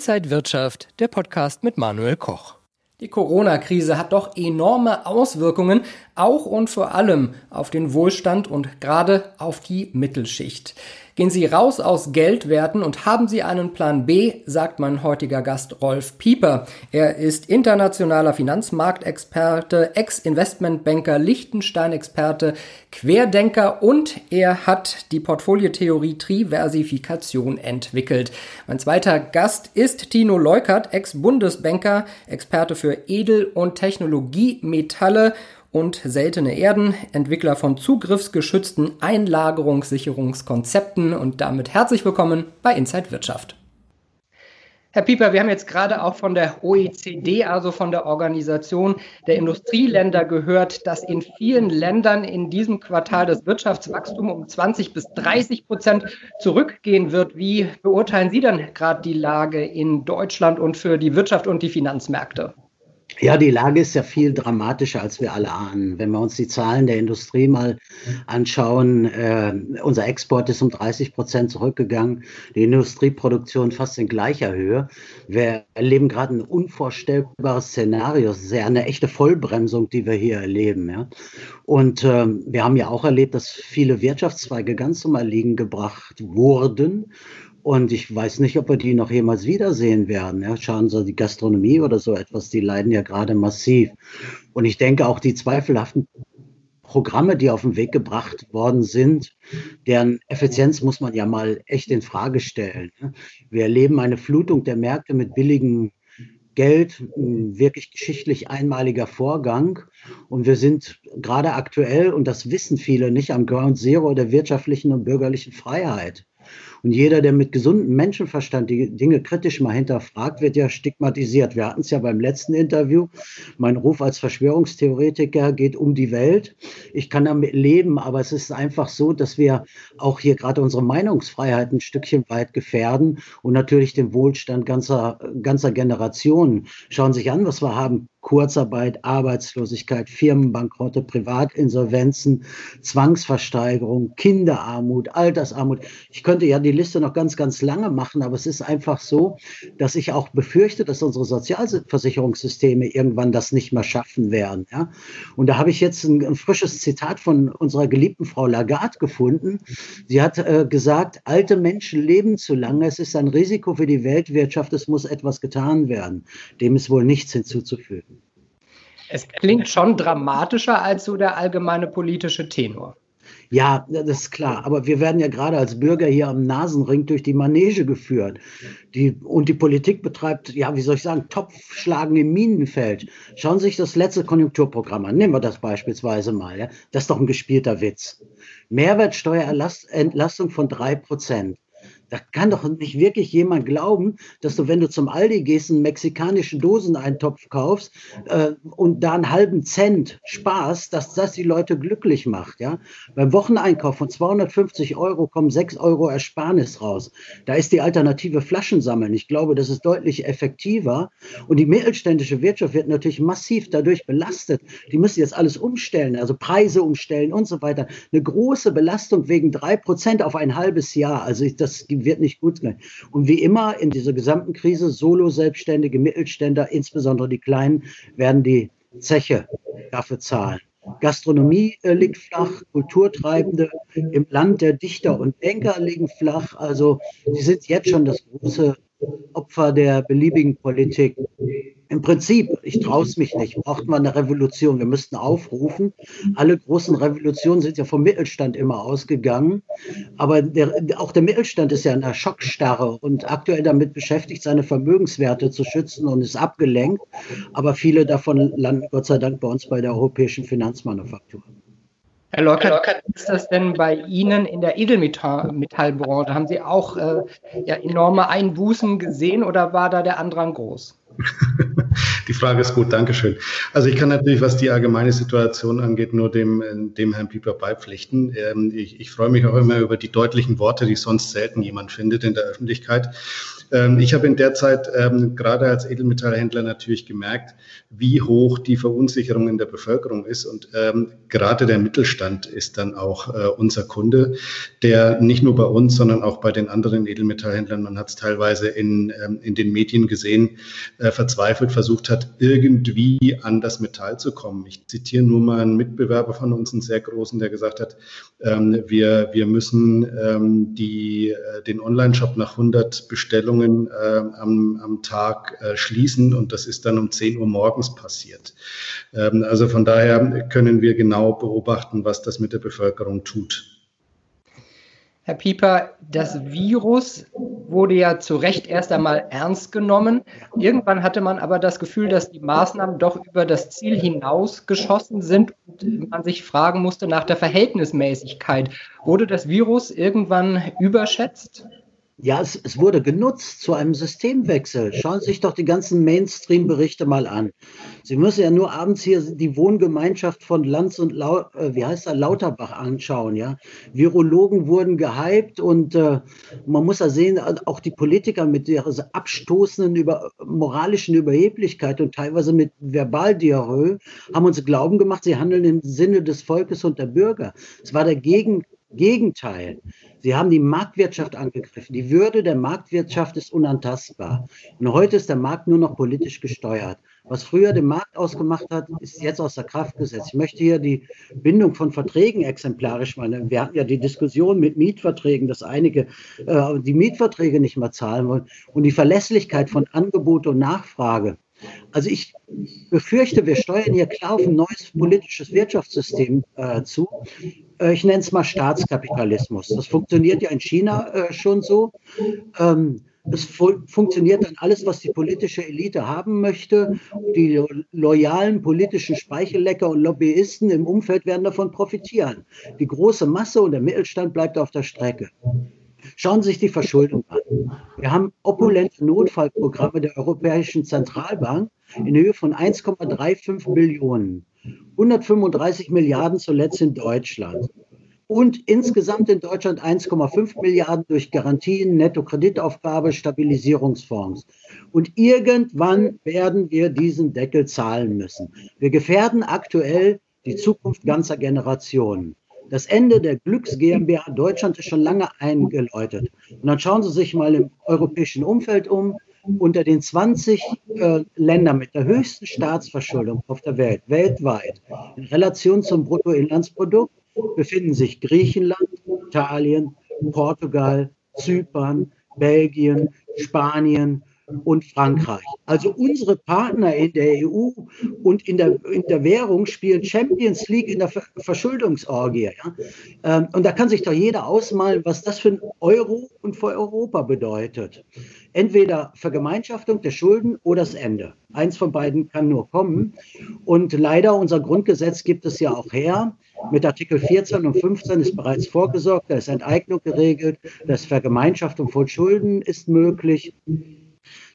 Inside Wirtschaft, der Podcast mit Manuel Koch. Die Corona-Krise hat doch enorme Auswirkungen, auch und vor allem auf den Wohlstand und gerade auf die Mittelschicht. Gehen Sie raus aus Geldwerten und haben Sie einen Plan B, sagt mein heutiger Gast Rolf Pieper. Er ist internationaler Finanzmarktexperte, Ex-Investmentbanker, Liechtenstein-Experte, Querdenker und er hat die Portfoliotheorie Triversifikation entwickelt. Mein zweiter Gast ist Tino Leukert, Ex-Bundesbanker, Experte für Edel- und Technologiemetalle und seltene Erden, Entwickler von zugriffsgeschützten Einlagerungssicherungskonzepten und damit herzlich willkommen bei Inside Wirtschaft. Herr Pieper, wir haben jetzt gerade auch von der OECD, also von der Organisation der Industrieländer gehört, dass in vielen Ländern in diesem Quartal das Wirtschaftswachstum um 20 bis 30 Prozent zurückgehen wird. Wie beurteilen Sie denn gerade die Lage in Deutschland und für die Wirtschaft und die Finanzmärkte? Ja, die Lage ist ja viel dramatischer, als wir alle ahnen. Wenn wir uns die Zahlen der Industrie mal anschauen, äh, unser Export ist um 30 Prozent zurückgegangen, die Industrieproduktion fast in gleicher Höhe. Wir erleben gerade ein unvorstellbares Szenario, sehr eine echte Vollbremsung, die wir hier erleben. Ja? Und äh, wir haben ja auch erlebt, dass viele Wirtschaftszweige ganz zum Erliegen gebracht wurden. Und ich weiß nicht, ob wir die noch jemals wiedersehen werden. Ja, schauen Sie, die Gastronomie oder so etwas, die leiden ja gerade massiv. Und ich denke auch die zweifelhaften Programme, die auf den Weg gebracht worden sind, deren Effizienz muss man ja mal echt in Frage stellen. Wir erleben eine Flutung der Märkte mit billigem Geld, ein wirklich geschichtlich einmaliger Vorgang. Und wir sind gerade aktuell, und das wissen viele nicht, am Ground Zero der wirtschaftlichen und bürgerlichen Freiheit. Und jeder, der mit gesundem Menschenverstand die Dinge kritisch mal hinterfragt, wird ja stigmatisiert. Wir hatten es ja beim letzten Interview. Mein Ruf als Verschwörungstheoretiker geht um die Welt. Ich kann damit leben, aber es ist einfach so, dass wir auch hier gerade unsere Meinungsfreiheit ein Stückchen weit gefährden und natürlich den Wohlstand ganzer, ganzer Generationen. Schauen Sie sich an, was wir haben. Kurzarbeit, Arbeitslosigkeit, Firmenbankrotte, Privatinsolvenzen, Zwangsversteigerung, Kinderarmut, Altersarmut. Ich könnte ja die Liste noch ganz, ganz lange machen, aber es ist einfach so, dass ich auch befürchte, dass unsere Sozialversicherungssysteme irgendwann das nicht mehr schaffen werden. Ja? Und da habe ich jetzt ein, ein, frisches Zitat von unserer geliebten Frau Lagarde gefunden. Sie hat äh, gesagt, alte Menschen leben zu lange, es ist ein Risiko für die Weltwirtschaft, es muss etwas getan werden. Dem ist wohl nichts hinzuzufügen. Es klingt schon dramatischer als so der allgemeine politische Tenor. Ja, das ist klar. Aber wir werden ja gerade als Bürger hier am Nasenring durch die Manege geführt. Die, und die Politik betreibt, ja, wie soll ich sagen, Topfschlagen im Minenfeld. Schauen Sie sich das letzte Konjunkturprogramm an. Nehmen wir das beispielsweise mal. Ja. Das ist doch ein gespielter Witz. Mehrwertsteuerentlastung von drei Prozent. Da kann doch nicht wirklich jemand glauben, dass du, wenn du zum Aldi gehst, einen mexikanischen Doseneintopf kaufst äh, und da einen halben Cent sparst, dass das die Leute glücklich macht. Ja? Beim Wocheneinkauf von 250 Euro kommen 6 Euro Ersparnis raus. Da ist die Alternative Flaschensammeln. Ich glaube, das ist deutlich effektiver. Und die mittelständische Wirtschaft wird natürlich massiv dadurch belastet. Die müssen jetzt alles umstellen, also Preise umstellen und so weiter. Eine große Belastung wegen drei Prozent auf ein halbes Jahr. Also das wird nicht gut sein. Und wie immer in dieser gesamten Krise, Solo-Selbstständige, Mittelständler, insbesondere die Kleinen, werden die Zeche dafür zahlen. Gastronomie äh, liegt flach, Kulturtreibende im Land der Dichter und Denker liegen flach. Also sie sind jetzt schon das große Opfer der beliebigen Politik. Im Prinzip, ich traue es mich nicht, braucht man eine Revolution. Wir müssten aufrufen. Alle großen Revolutionen sind ja vom Mittelstand immer ausgegangen. Aber der, auch der Mittelstand ist ja in einer Schockstarre und aktuell damit beschäftigt, seine Vermögenswerte zu schützen und ist abgelenkt. Aber viele davon landen Gott sei Dank bei uns bei der europäischen Finanzmanufaktur. Herr Lockert, ist das denn bei Ihnen in der Edelmetallbranche? Haben Sie auch äh, ja, enorme Einbußen gesehen oder war da der Andrang groß? Die Frage ist gut, Dankeschön. Also ich kann natürlich, was die allgemeine Situation angeht, nur dem, dem Herrn Pieper beipflichten. Ähm, ich, ich freue mich auch immer über die deutlichen Worte, die sonst selten jemand findet in der Öffentlichkeit. Ähm, ich habe in der Zeit ähm, gerade als Edelmetallhändler natürlich gemerkt, wie hoch die Verunsicherung in der Bevölkerung ist. Und ähm, gerade der Mittelstand ist dann auch äh, unser Kunde, der nicht nur bei uns, sondern auch bei den anderen Edelmetallhändlern, man hat es teilweise in, in den Medien gesehen, äh, verzweifelt versucht hat, irgendwie an das Metall zu kommen. Ich zitiere nur mal einen Mitbewerber von uns, einen sehr großen, der gesagt hat, wir, wir müssen die, äh, den Online-Shop nach 100 Bestellungen Bestellungen äh, am, am Tag äh, schließen und das ist dann um 10 Uhr morgens passiert. Ähm, also von daher können wir genau beobachten, was das mit der Bevölkerung tut. Herr Pieper, das Virus wurde ja zu Recht erst einmal ernst genommen. Irgendwann hatte man aber das Gefühl, dass die Maßnahmen doch über das Ziel hinausgeschossen sind und man sich fragen musste nach der Verhältnismäßigkeit. Wurde das Virus irgendwann überschätzt? Ja, es, es, wurde genutzt zu einem Systemwechsel. Schauen Sie sich doch die ganzen Mainstream-Berichte mal an. Sie müssen ja nur abends hier die Wohngemeinschaft von Lanz und Lau, äh, wie heißt er, Lauterbach anschauen. Ja, Virologen wurden gehypt und äh, man muss ja sehen, auch die Politiker mit ihrer abstoßenden über, moralischen Überheblichkeit und teilweise mit Verbaldiarrhoe haben uns glauben gemacht, sie handeln im Sinne des Volkes und der Bürger. Es war der Gegen Gegenteil. Sie haben die Marktwirtschaft angegriffen. Die Würde der Marktwirtschaft ist unantastbar. Und heute ist der Markt nur noch politisch gesteuert. Was früher den Markt ausgemacht hat, ist jetzt außer Kraft gesetzt. Ich möchte hier die Bindung von Verträgen exemplarisch meinen. Wir hatten ja die Diskussion mit Mietverträgen, dass einige äh, die Mietverträge nicht mehr zahlen wollen und die Verlässlichkeit von Angebot und Nachfrage. Also ich befürchte, wir steuern hier klar auf ein neues politisches Wirtschaftssystem äh, zu. Äh, ich nenne es mal Staatskapitalismus. Das funktioniert ja in China äh, schon so. Ähm, es fu funktioniert dann alles, was die politische Elite haben möchte. Die lo loyalen politischen Speichellecker und Lobbyisten im Umfeld werden davon profitieren. Die große Masse und der Mittelstand bleibt auf der Strecke. Schauen Sie sich die Verschuldung an. Wir haben opulente Notfallprogramme der Europäischen Zentralbank in Höhe von 1,35 Billionen. 135 Milliarden zuletzt in Deutschland. Und insgesamt in Deutschland 1,5 Milliarden durch Garantien, Netto-Kreditaufgabe, Stabilisierungsfonds. Und irgendwann werden wir diesen Deckel zahlen müssen. Wir gefährden aktuell die Zukunft ganzer Generationen. Das Ende der Glücks GmbH Deutschland ist schon lange eingeläutet. Und dann schauen Sie sich mal im europäischen Umfeld um. Unter den 20 äh, Ländern mit der höchsten Staatsverschuldung auf der Welt, weltweit, in Relation zum Bruttoinlandsprodukt, befinden sich Griechenland, Italien, Portugal, Zypern, Belgien, Spanien, und Frankreich. Also unsere Partner in der EU und in der, in der Währung spielen Champions League in der Verschuldungsorgie. Ja? Ähm, und da kann sich doch jeder ausmalen, was das für ein Euro und für Europa bedeutet. Entweder Vergemeinschaftung der Schulden oder das Ende. Eins von beiden kann nur kommen. Und leider, unser Grundgesetz gibt es ja auch her. Mit Artikel 14 und 15 ist bereits vorgesorgt, da ist Enteignung geregelt, das Vergemeinschaftung von Schulden ist möglich.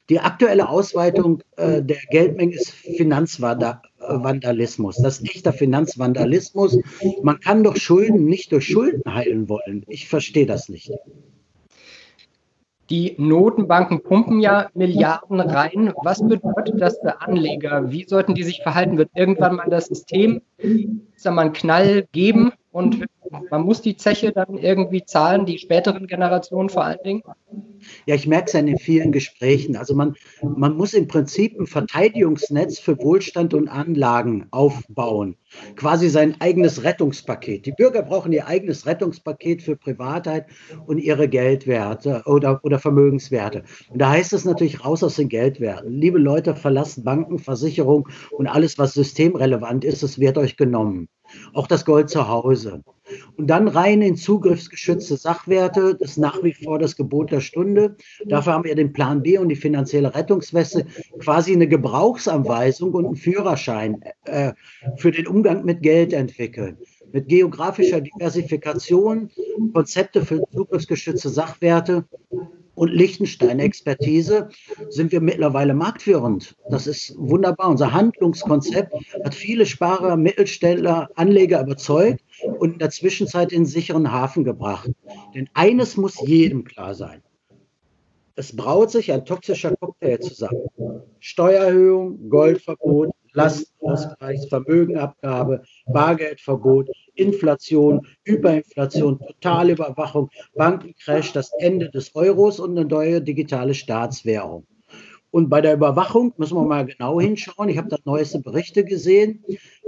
Die aktuelle Ausweitung äh, der Geldmenge ist Finanzvandalismus. Das ist echter Finanzvandalismus. Man kann doch Schulden nicht durch Schulden heilen wollen. Ich verstehe das nicht. Die Notenbanken pumpen ja Milliarden rein. Was bedeutet das für Anleger? Wie sollten die sich verhalten? Wird irgendwann mal das System sagen wir, einen Knall geben und man muss die Zeche dann irgendwie zahlen, die späteren Generationen vor allen Dingen? Ja, ich merke es ja in vielen Gesprächen. Also man, man muss im Prinzip ein Verteidigungsnetz für Wohlstand und Anlagen aufbauen. Quasi sein eigenes Rettungspaket. Die Bürger brauchen ihr eigenes Rettungspaket für Privatheit und ihre Geldwerte oder, oder Vermögenswerte. Und da heißt es natürlich raus aus den Geldwerten. Liebe Leute, verlasst Banken, Versicherung und alles, was systemrelevant ist, es wird euch genommen. Auch das Gold zu Hause. Und dann rein in zugriffsgeschützte Sachwerte, das ist nach wie vor das Gebot der Stunde. Dafür haben wir den Plan B und die finanzielle Rettungsweste, quasi eine Gebrauchsanweisung und einen Führerschein äh, für den Umgang mit Geld entwickeln. Mit geografischer Diversifikation, Konzepte für zugriffsgeschützte Sachwerte und Liechtenstein-Expertise sind wir mittlerweile marktführend. Das ist wunderbar. Unser Handlungskonzept hat viele Sparer, Mittelständler, Anleger überzeugt und in der Zwischenzeit in sicheren Hafen gebracht. Denn eines muss jedem klar sein. Es braut sich ein toxischer Cocktail zusammen. Steuererhöhung, Goldverbot, Lastenausgleich, Vermögenabgabe, Bargeldverbot, Inflation, Hyperinflation, Totalüberwachung, Bankencrash, das Ende des Euros und eine neue digitale Staatswährung. Und bei der Überwachung müssen wir mal genau hinschauen. Ich habe da neueste Berichte gesehen.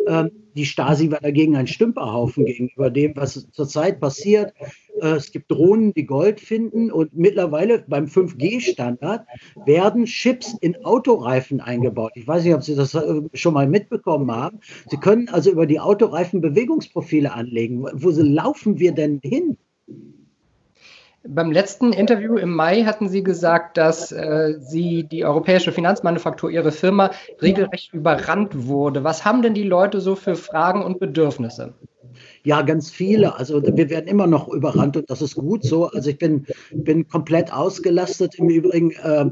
Ähm, die Stasi war dagegen ein Stümperhaufen gegenüber dem, was zurzeit passiert. Äh, es gibt Drohnen, die Gold finden und mittlerweile beim 5G-Standard werden Chips in Autoreifen eingebaut. Ich weiß nicht, ob Sie das äh, schon mal mitbekommen haben. Sie können also über die Autoreifen Bewegungsprofile anlegen. Wo laufen wir denn hin? Beim letzten Interview im Mai hatten Sie gesagt, dass äh, Sie die europäische Finanzmanufaktur, Ihre Firma, regelrecht überrannt wurde. Was haben denn die Leute so für Fragen und Bedürfnisse? Ja, ganz viele. Also wir werden immer noch überrannt und das ist gut so. Also ich bin, bin komplett ausgelastet. Im Übrigen äh,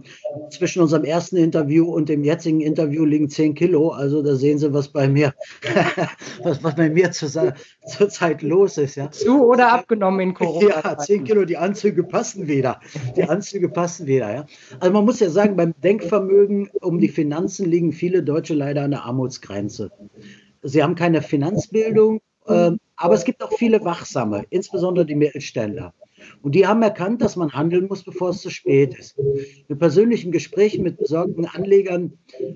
zwischen unserem ersten Interview und dem jetzigen Interview liegen 10 Kilo. Also da sehen Sie, was bei mir, was, was bei mir zur, zurzeit los ist. Ja. Zu oder abgenommen in Corona? Ja, 10 Kilo, die Anzüge passen wieder. Die Anzüge passen wieder. Ja. Also man muss ja sagen, beim Denkvermögen um die Finanzen liegen viele Deutsche leider an der Armutsgrenze. Sie haben keine Finanzbildung, ähm, aber es gibt auch viele Wachsame, insbesondere die Mittelständler. Und die haben erkannt, dass man handeln muss, bevor es zu spät ist. In persönlichen Gesprächen mit besorgten Anlegern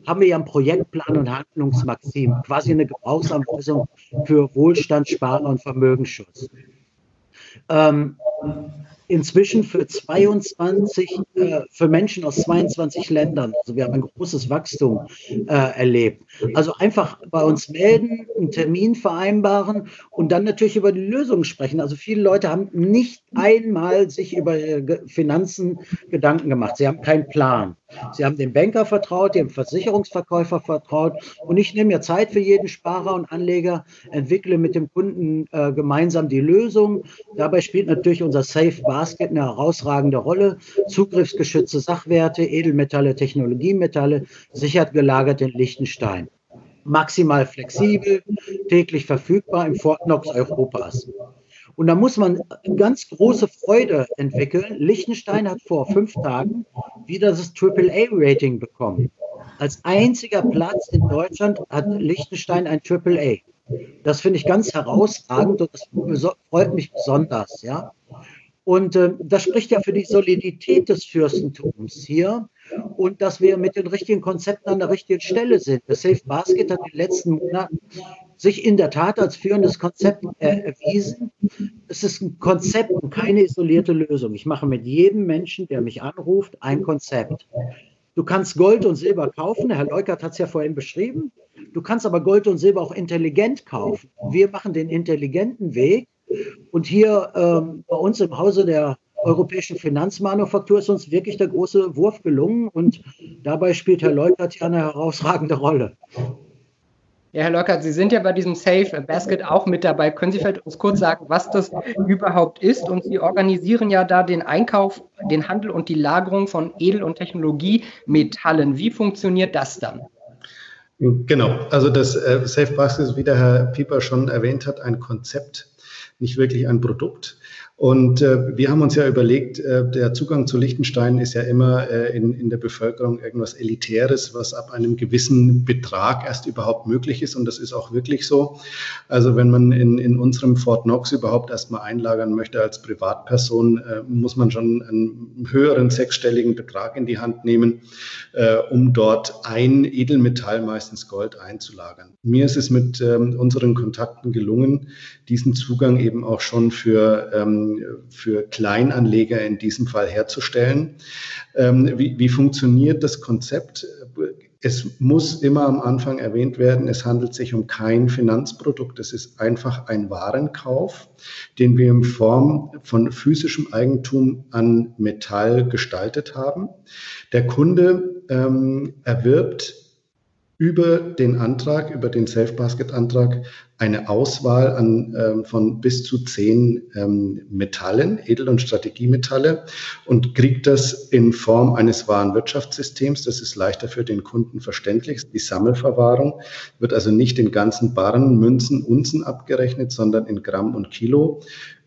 haben wir ja einen Projektplan und Handlungsmaxim, quasi eine Gebrauchsanweisung für Wohlstand, Sparer und Vermögensschutz. Ähm, inzwischen für 22, äh, für Menschen aus 22 Ländern. Also wir haben ein großes Wachstum äh, erlebt. Also einfach bei uns melden, einen Termin vereinbaren und dann natürlich über die Lösung sprechen. Also viele Leute haben nicht einmal sich über Finanzen Gedanken gemacht. Sie haben keinen Plan. Sie haben dem Banker vertraut, dem Versicherungsverkäufer vertraut und ich nehme mir Zeit für jeden Sparer und Anleger, entwickle mit dem Kunden äh, gemeinsam die Lösung. Dabei spielt natürlich unser Safe Basket eine herausragende Rolle. Zugriffsgeschützte Sachwerte, Edelmetalle, Technologiemetalle, sichert gelagert in Liechtenstein. Maximal flexibel, täglich verfügbar im Fort Knox Europas. Und da muss man ganz große Freude entwickeln. Liechtenstein hat vor fünf Tagen wieder das AAA-Rating bekommen. Als einziger Platz in Deutschland hat Liechtenstein ein AAA. Das finde ich ganz herausragend und das freut mich besonders, ja. Und äh, das spricht ja für die Solidität des Fürstentums hier und dass wir mit den richtigen Konzepten an der richtigen Stelle sind. Das Safe Basket hat in den letzten Monaten sich in der Tat als führendes Konzept äh, erwiesen. Es ist ein Konzept und keine isolierte Lösung. Ich mache mit jedem Menschen, der mich anruft, ein Konzept. Du kannst Gold und Silber kaufen. Herr Leukert hat es ja vorhin beschrieben. Du kannst aber Gold und Silber auch intelligent kaufen. Wir machen den intelligenten Weg. Und hier ähm, bei uns im Hause der europäischen Finanzmanufaktur ist uns wirklich der große Wurf gelungen. Und dabei spielt Herr Leukert ja eine herausragende Rolle. Ja, Herr Lockert, Sie sind ja bei diesem Safe Basket auch mit dabei. Können Sie vielleicht uns kurz sagen, was das überhaupt ist? Und Sie organisieren ja da den Einkauf, den Handel und die Lagerung von Edel- und Technologiemetallen. Wie funktioniert das dann? Genau, also das äh, Safe Basket ist, wie der Herr Pieper schon erwähnt hat, ein Konzept, nicht wirklich ein Produkt. Und äh, wir haben uns ja überlegt, äh, der Zugang zu Liechtenstein ist ja immer äh, in, in der Bevölkerung irgendwas Elitäres, was ab einem gewissen Betrag erst überhaupt möglich ist. Und das ist auch wirklich so. Also wenn man in, in unserem Fort Knox überhaupt erstmal einlagern möchte als Privatperson, äh, muss man schon einen höheren sechsstelligen Betrag in die Hand nehmen, äh, um dort ein Edelmetall, meistens Gold, einzulagern. Mir ist es mit ähm, unseren Kontakten gelungen, diesen Zugang eben auch schon für ähm, für Kleinanleger in diesem Fall herzustellen. Ähm, wie, wie funktioniert das Konzept? Es muss immer am Anfang erwähnt werden, es handelt sich um kein Finanzprodukt, es ist einfach ein Warenkauf, den wir in Form von physischem Eigentum an Metall gestaltet haben. Der Kunde ähm, erwirbt über den Antrag, über den Safe Basket Antrag eine Auswahl an, ähm, von bis zu zehn ähm, Metallen, Edel- und Strategiemetalle und kriegt das in Form eines Warenwirtschaftssystems. Das ist leichter für den Kunden verständlich. Die Sammelverwahrung wird also nicht in ganzen Barren, Münzen, Unzen abgerechnet, sondern in Gramm und Kilo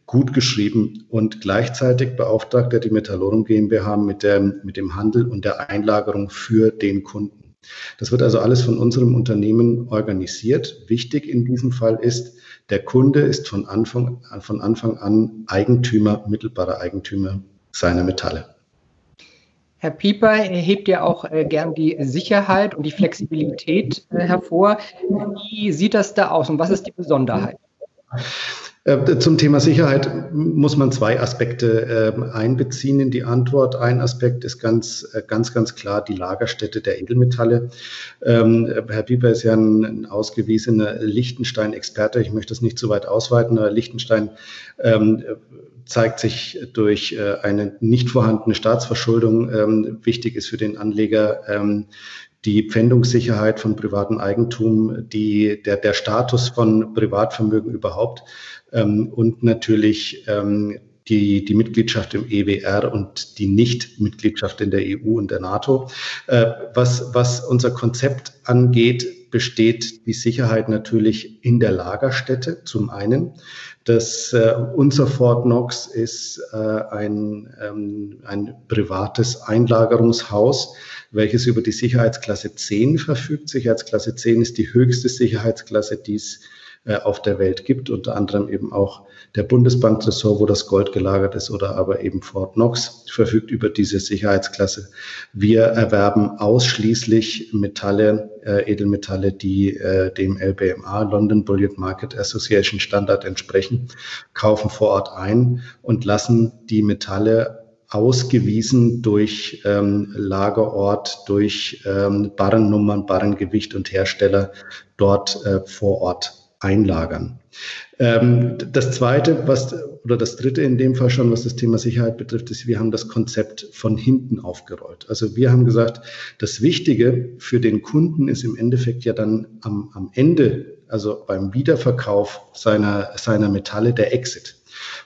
gut geschrieben und gleichzeitig beauftragt er die Metallorum GmbH mit, der, mit dem Handel und der Einlagerung für den Kunden. Das wird also alles von unserem Unternehmen organisiert. Wichtig in diesem Fall ist, der Kunde ist von Anfang, von Anfang an Eigentümer, mittelbarer Eigentümer seiner Metalle. Herr Pieper hebt ja auch äh, gern die Sicherheit und die Flexibilität äh, hervor. Wie sieht das da aus und was ist die Besonderheit? Äh, zum Thema Sicherheit muss man zwei Aspekte ähm, einbeziehen in die Antwort. Ein Aspekt ist ganz, äh, ganz, ganz klar die Lagerstätte der Edelmetalle. Ähm, Herr Pieper ist ja ein, ausgewiesener Liechtenstein-Experte. Ich möchte das nicht zu weit ausweiten, aber Liechtenstein ähm, zeigt sich durch äh, eine nicht vorhandene Staatsverschuldung wichtig ist für den Anleger die Pfändungssicherheit von privatem Eigentum, die, der, der Status von Privatvermögen überhaupt ähm, und natürlich ähm, die, die Mitgliedschaft im EWR und die Nicht-Mitgliedschaft in der EU und der NATO. Äh, was, was unser Konzept angeht, besteht die Sicherheit natürlich in der Lagerstätte zum einen. Das, äh, unser Fort Knox ist äh, ein, ähm, ein privates Einlagerungshaus, welches über die Sicherheitsklasse 10 verfügt. Sicherheitsklasse 10 ist die höchste Sicherheitsklasse, die es äh, auf der Welt gibt, unter anderem eben auch der Bundesbanktresor, wo das Gold gelagert ist, oder aber eben Fort Knox verfügt über diese Sicherheitsklasse. Wir erwerben ausschließlich Metalle, äh, Edelmetalle, die äh, dem LBMA, London Bullion Market Association Standard entsprechen, kaufen vor Ort ein und lassen die Metalle ausgewiesen durch ähm, Lagerort, durch ähm, Barrennummern, Barrengewicht und Hersteller dort äh, vor Ort einlagern. Ähm, das zweite, was, oder das dritte in dem Fall schon, was das Thema Sicherheit betrifft, ist, wir haben das Konzept von hinten aufgerollt. Also wir haben gesagt, das Wichtige für den Kunden ist im Endeffekt ja dann am, am Ende, also beim Wiederverkauf seiner, seiner Metalle, der Exit.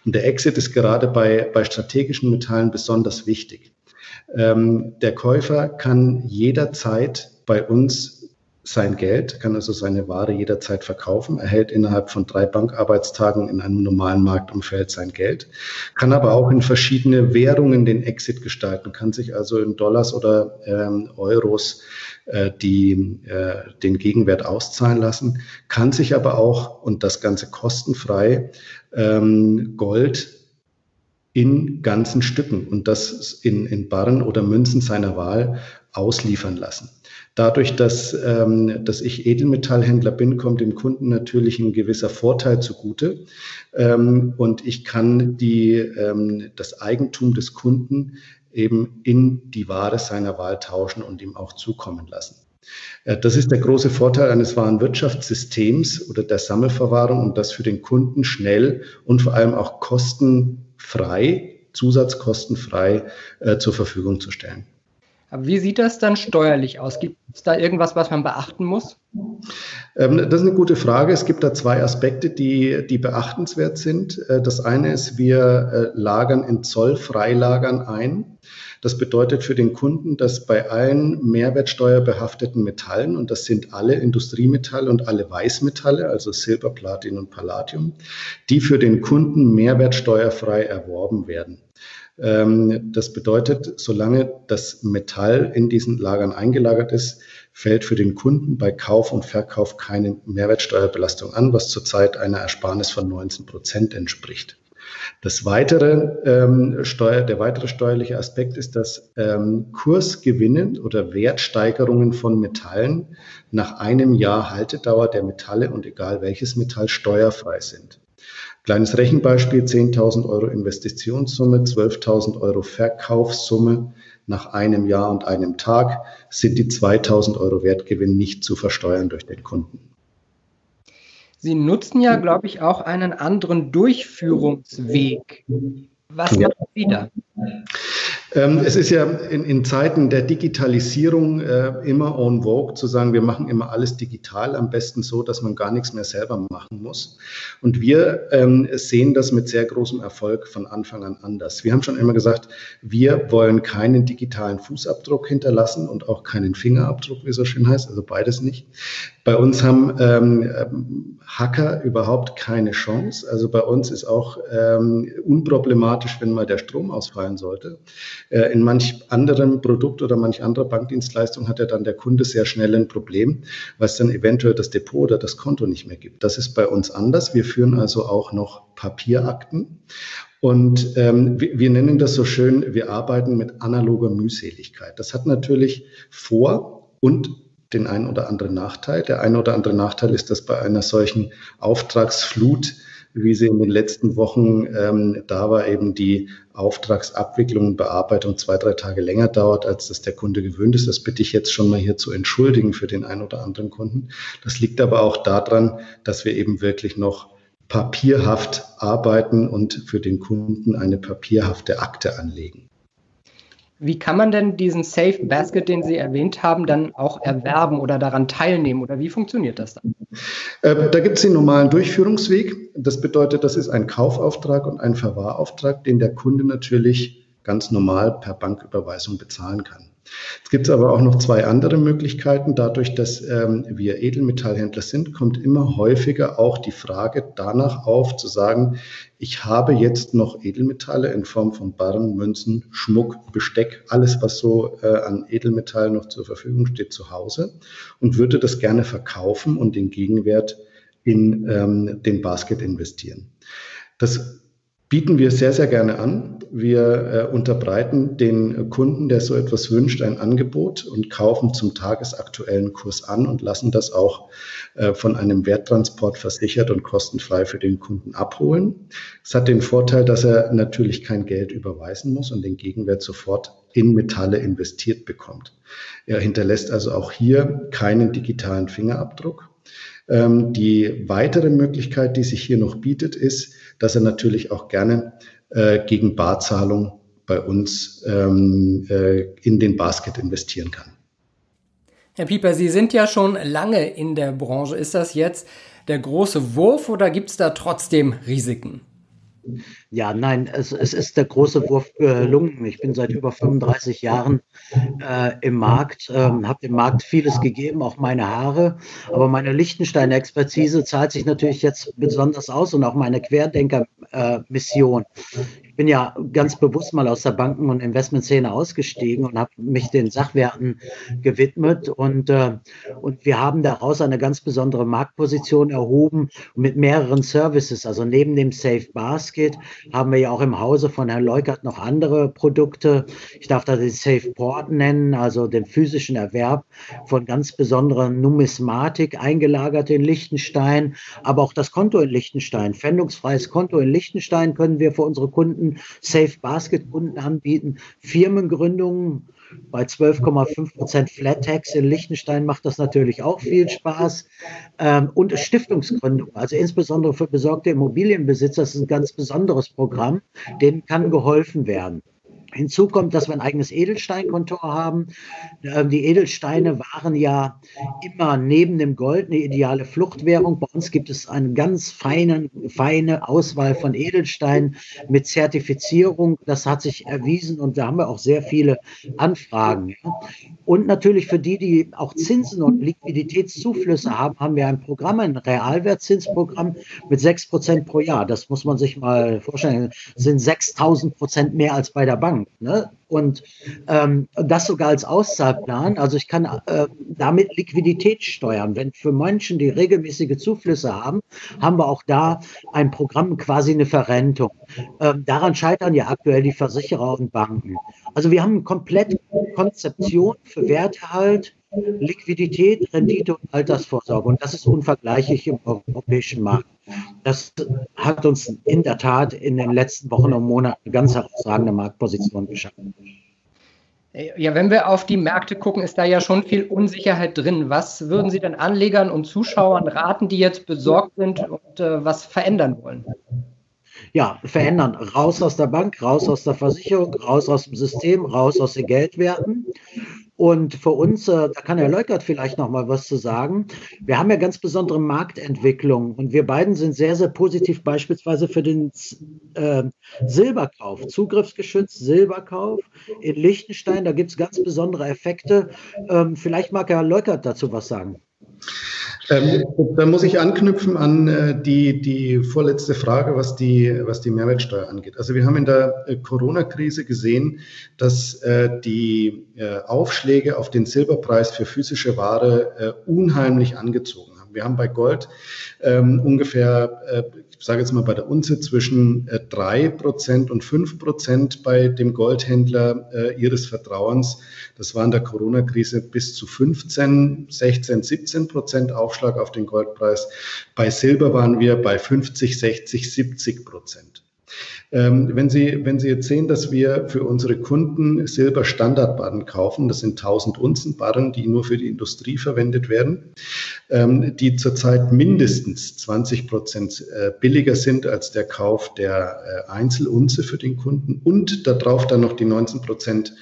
Und der Exit ist gerade bei, bei strategischen Metallen besonders wichtig. Ähm, der Käufer kann jederzeit bei uns sein Geld, kann also seine Ware jederzeit verkaufen, erhält innerhalb von drei Bankarbeitstagen in einem normalen Marktumfeld sein Geld, kann aber auch in verschiedene Währungen den Exit gestalten, kann sich also in Dollars oder ähm, Euros äh, die, äh, den Gegenwert auszahlen lassen, kann sich aber auch, und das Ganze kostenfrei, ähm, Gold in ganzen Stücken und das in, in Barren oder Münzen seiner Wahl ausliefern lassen. Dadurch, dass, ähm, dass ich Edelmetallhändler bin, kommt dem Kunden natürlich ein gewisser Vorteil zugute. Ähm, und ich kann die, ähm, das Eigentum des Kunden eben in die Ware seiner Wahl tauschen und ihm auch zukommen lassen. Äh, das ist der große Vorteil eines Warenwirtschaftssystems oder der Sammelverwahrung, um das für den Kunden schnell und vor allem auch kostenfrei, zusatzkostenfrei äh, zur Verfügung zu stellen. Aber wie sieht das dann steuerlich aus? Gibt es da irgendwas, was man beachten muss? Ähm, das ist eine gute Frage. Es gibt da zwei Aspekte, die, die beachtenswert sind. Äh, das eine ist, wir äh, lagern in Zollfreilagern ein. Das bedeutet für den Kunden, dass bei allen mehrwertsteuerbehafteten Metallen, und das sind alle Industriemetalle und alle Weißmetalle, also Silber, Platin und Palladium, die für den Kunden mehrwertsteuerfrei erworben werden. Ähm, das bedeutet, solange das Metall in diesen Lagern eingelagert ist, fällt für den Kunden bei Kauf und Verkauf keine Mehrwertsteuerbelastung an, was zurzeit einer Ersparnis von 19 Prozent entspricht. Das weitere, ähm, Steuer, der weitere steuerliche Aspekt ist, dass ähm, Kursgewinne oder Wertsteigerungen von Metallen nach einem Jahr Haltedauer der Metalle und egal welches Metall steuerfrei sind. Kleines Rechenbeispiel, 10.000 Euro Investitionssumme, 12.000 Euro Verkaufssumme nach einem Jahr und einem Tag sind die 2.000 Euro Wertgewinn nicht zu versteuern durch den Kunden. Sie nutzen ja, glaube ich, auch einen anderen Durchführungsweg. Was ja. machen Sie da? Ähm, es ist ja in, in Zeiten der Digitalisierung äh, immer on vogue zu sagen, wir machen immer alles digital, am besten so, dass man gar nichts mehr selber machen muss. Und wir ähm, sehen das mit sehr großem Erfolg von Anfang an anders. Wir haben schon immer gesagt, wir wollen keinen digitalen Fußabdruck hinterlassen und auch keinen Fingerabdruck, wie es so schön heißt, also beides nicht. Bei uns haben ähm, Hacker überhaupt keine Chance. Also bei uns ist auch ähm, unproblematisch, wenn mal der Strom ausfallen sollte. Äh, in manch anderem Produkt oder manch anderer Bankdienstleistung hat ja dann der Kunde sehr schnell ein Problem, es dann eventuell das Depot oder das Konto nicht mehr gibt. Das ist bei uns anders. Wir führen also auch noch Papierakten. Und ähm, wir, wir nennen das so schön, wir arbeiten mit analoger Mühseligkeit. Das hat natürlich Vor- und den einen oder anderen Nachteil. Der eine oder andere Nachteil ist, dass bei einer solchen Auftragsflut, wie sie in den letzten Wochen ähm, da war, eben die Auftragsabwicklung und Bearbeitung zwei, drei Tage länger dauert, als das der Kunde gewöhnt ist. Das bitte ich jetzt schon mal hier zu entschuldigen für den einen oder anderen Kunden. Das liegt aber auch daran, dass wir eben wirklich noch papierhaft arbeiten und für den Kunden eine papierhafte Akte anlegen. Wie kann man denn diesen Safe Basket, den Sie erwähnt haben, dann auch erwerben oder daran teilnehmen? Oder wie funktioniert das dann? Äh, da gibt es den normalen Durchführungsweg. Das bedeutet, das ist ein Kaufauftrag und ein Verwahrauftrag, den der Kunde natürlich ganz normal per Banküberweisung bezahlen kann. Es gibt aber auch noch zwei andere Möglichkeiten. Dadurch, dass ähm, wir Edelmetallhändler sind, kommt immer häufiger auch die Frage danach auf, zu sagen, ich habe jetzt noch Edelmetalle in Form von Barren, Münzen, Schmuck, Besteck, alles, was so äh, an Edelmetall noch zur Verfügung steht, zu Hause und würde das gerne verkaufen und den Gegenwert in ähm, den Basket investieren. Das bieten wir sehr, sehr gerne an. Wir äh, unterbreiten den Kunden, der so etwas wünscht, ein Angebot und kaufen zum tagesaktuellen Kurs an und lassen das auch äh, von einem Werttransport versichert und kostenfrei für den Kunden abholen. Es hat den Vorteil, dass er natürlich kein Geld überweisen muss und den Gegenwert sofort in Metalle investiert bekommt. Er hinterlässt also auch hier keinen digitalen Fingerabdruck. Ähm, die weitere Möglichkeit, die sich hier noch bietet, ist, dass er natürlich auch gerne äh, gegen Barzahlung bei uns ähm, äh, in den Basket investieren kann. Herr Pieper, Sie sind ja schon lange in der Branche. Ist das jetzt der große Wurf oder gibt es da trotzdem Risiken? Ja, nein, es, es ist der große Wurf gelungen. Ich bin seit über 35 Jahren äh, im Markt, äh, habe dem Markt vieles gegeben, auch meine Haare. Aber meine Lichtenstein-Expertise zahlt sich natürlich jetzt besonders aus und auch meine Querdenker-Mission. Äh, bin ja ganz bewusst mal aus der Banken- und Investmentszene ausgestiegen und habe mich den Sachwerten gewidmet. Und, äh, und wir haben daraus eine ganz besondere Marktposition erhoben mit mehreren Services. Also neben dem Safe Basket haben wir ja auch im Hause von Herrn Leukert noch andere Produkte. Ich darf da den Safe Port nennen, also den physischen Erwerb von ganz besonderer Numismatik, eingelagert in Liechtenstein, aber auch das Konto in Liechtenstein. Pfändungsfreies Konto in Liechtenstein können wir für unsere Kunden Safe Basket Kunden anbieten, Firmengründungen bei 12,5 Prozent Flat Tax in Liechtenstein macht das natürlich auch viel Spaß. Ähm, und Stiftungsgründung, also insbesondere für besorgte Immobilienbesitzer, ist ein ganz besonderes Programm, denen kann geholfen werden. Hinzu kommt, dass wir ein eigenes Edelsteinkontor haben. Ähm, die Edelsteine waren ja immer neben dem Gold eine ideale Fluchtwährung. Bei uns gibt es eine ganz feine, feine Auswahl von Edelsteinen mit Zertifizierung. Das hat sich erwiesen und da haben wir auch sehr viele Anfragen. Und natürlich für die, die auch Zinsen und Liquiditätszuflüsse haben, haben wir ein Programm, ein Realwertzinsprogramm mit 6 Prozent pro Jahr. Das muss man sich mal vorstellen. Das sind 6000 Prozent mehr als bei der Bank. Bank. Ne? Und ähm, das sogar als Auszahlplan. Also ich kann äh, damit Liquidität steuern. Wenn für Menschen, die regelmäßige Zuflüsse haben, haben wir auch da ein Programm, quasi eine Verrentung. Ähm, daran scheitern ja aktuell die Versicherer und Banken. Also wir haben komplett Konzeption für Werterhalt, Liquidität, Rendite und Altersvorsorge. Und das ist unvergleichlich im europäischen Markt. Das hat uns in der Tat in den letzten Wochen und Monaten eine ganz herausragende Marktposition geschaffen. Ja, wenn wir auf die Märkte gucken, ist da ja schon viel Unsicherheit drin. Was würden Sie denn Anlegern und Zuschauern raten, die jetzt besorgt sind und äh, was verändern wollen? ja, verändern. Raus aus der Bank, raus aus der Versicherung, raus aus dem System, raus aus den Geldwerten. Und für uns, äh, da kann Herr Leukert vielleicht noch mal was zu sagen. Wir haben ja ganz besondere Marktentwicklungen und wir beiden sind sehr, sehr positiv beispielsweise für den äh, Silberkauf, zugriffsgeschützt Silberkauf in Liechtenstein. Da gibt es ganz besondere Effekte. Ähm, vielleicht mag Herr Leukert dazu was sagen. Ähm, da muss ich anknüpfen an äh, die, die vorletzte Frage, was die, was die Mehrwertsteuer angeht. Also wir haben in der äh, Corona-Krise gesehen, dass äh, die äh, Aufschläge auf den Silberpreis für physische Ware äh, unheimlich angezogen haben. Wir haben bei Gold ähm, ungefähr, äh, ich sage jetzt mal bei der Unze, zwischen äh, drei Prozent und fünf Prozent bei dem Goldhändler äh, ihres Vertrauens. Das war in der Corona-Krise bis zu 15, 16, 17 Prozent Aufschlag auf den Goldpreis. Bei Silber waren wir bei 50, 60, 70 Prozent. Ähm, wenn, Sie, wenn Sie jetzt sehen, dass wir für unsere Kunden Silber-Standardbarren kaufen, das sind 1000 Unzen Barren, die nur für die Industrie verwendet werden, ähm, die zurzeit mindestens 20 Prozent äh, billiger sind als der Kauf der äh, Einzelunze für den Kunden und darauf dann noch die 19 Prozent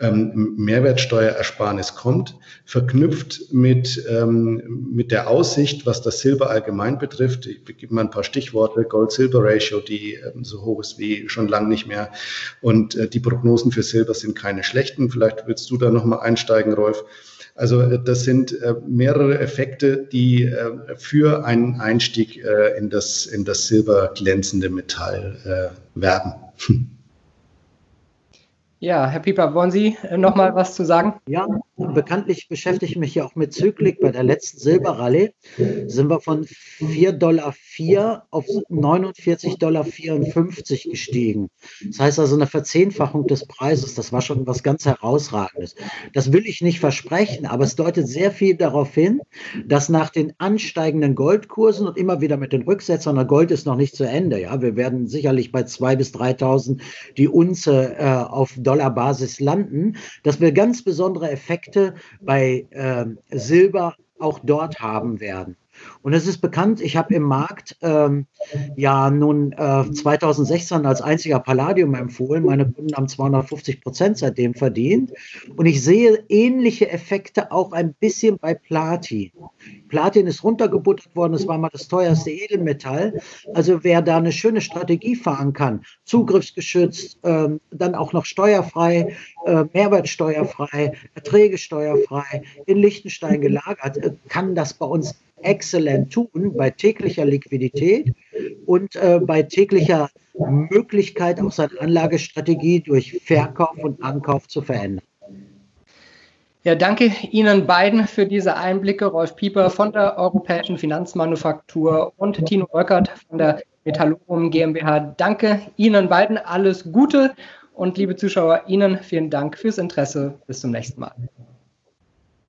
ähm, Mehrwertsteuerersparnis kommt, verknüpft mit, ähm, mit der Aussicht, was das Silber allgemein betrifft. Ich gebe mal ein paar Stichworte. Gold-Silber-Ratio, die ähm, so hoch ist wie schon lange nicht mehr. Und äh, die Prognosen für Silber sind keine schlechten. Vielleicht willst du da nochmal einsteigen, Rolf. Also äh, das sind äh, mehrere Effekte, die äh, für einen Einstieg in das, in das silberglänzende Metall werben. Ja, Herr Pieper, wollen Sie äh, noch mal was zu sagen? Ja, bekanntlich beschäftige ich mich ja auch mit Zyklik. Bei der letzten Silberrallye sind wir von 4,04 Dollar auf 49,54 Dollar gestiegen. Das heißt also eine Verzehnfachung des Preises. Das war schon was ganz Herausragendes. Das will ich nicht versprechen, aber es deutet sehr viel darauf hin, dass nach den ansteigenden Goldkursen und immer wieder mit den Rücksetzern, der Gold ist noch nicht zu Ende. Ja, wir werden sicherlich bei 2.000 bis 3.000 die Unze äh, auf Dollar Dollarbasis landen, dass wir ganz besondere Effekte bei äh, Silber auch dort haben werden. Und es ist bekannt, ich habe im Markt ähm, ja nun äh, 2016 als einziger Palladium empfohlen. Meine Kunden haben 250 Prozent seitdem verdient. Und ich sehe ähnliche Effekte auch ein bisschen bei Platin. Platin ist runtergebuttert worden, es war mal das teuerste Edelmetall. Also wer da eine schöne Strategie fahren kann, zugriffsgeschützt, äh, dann auch noch steuerfrei, äh, Mehrwertsteuerfrei, Erträgesteuerfrei, in Liechtenstein gelagert, äh, kann das bei uns exzellent tun bei täglicher Liquidität und äh, bei täglicher Möglichkeit, auch seine Anlagestrategie durch Verkauf und Ankauf zu verändern. Ja, danke Ihnen beiden für diese Einblicke. Rolf Pieper von der Europäischen Finanzmanufaktur und Tino Röckert von der Metallorum GmbH. Danke Ihnen beiden. Alles Gute und liebe Zuschauer, Ihnen vielen Dank fürs Interesse. Bis zum nächsten Mal.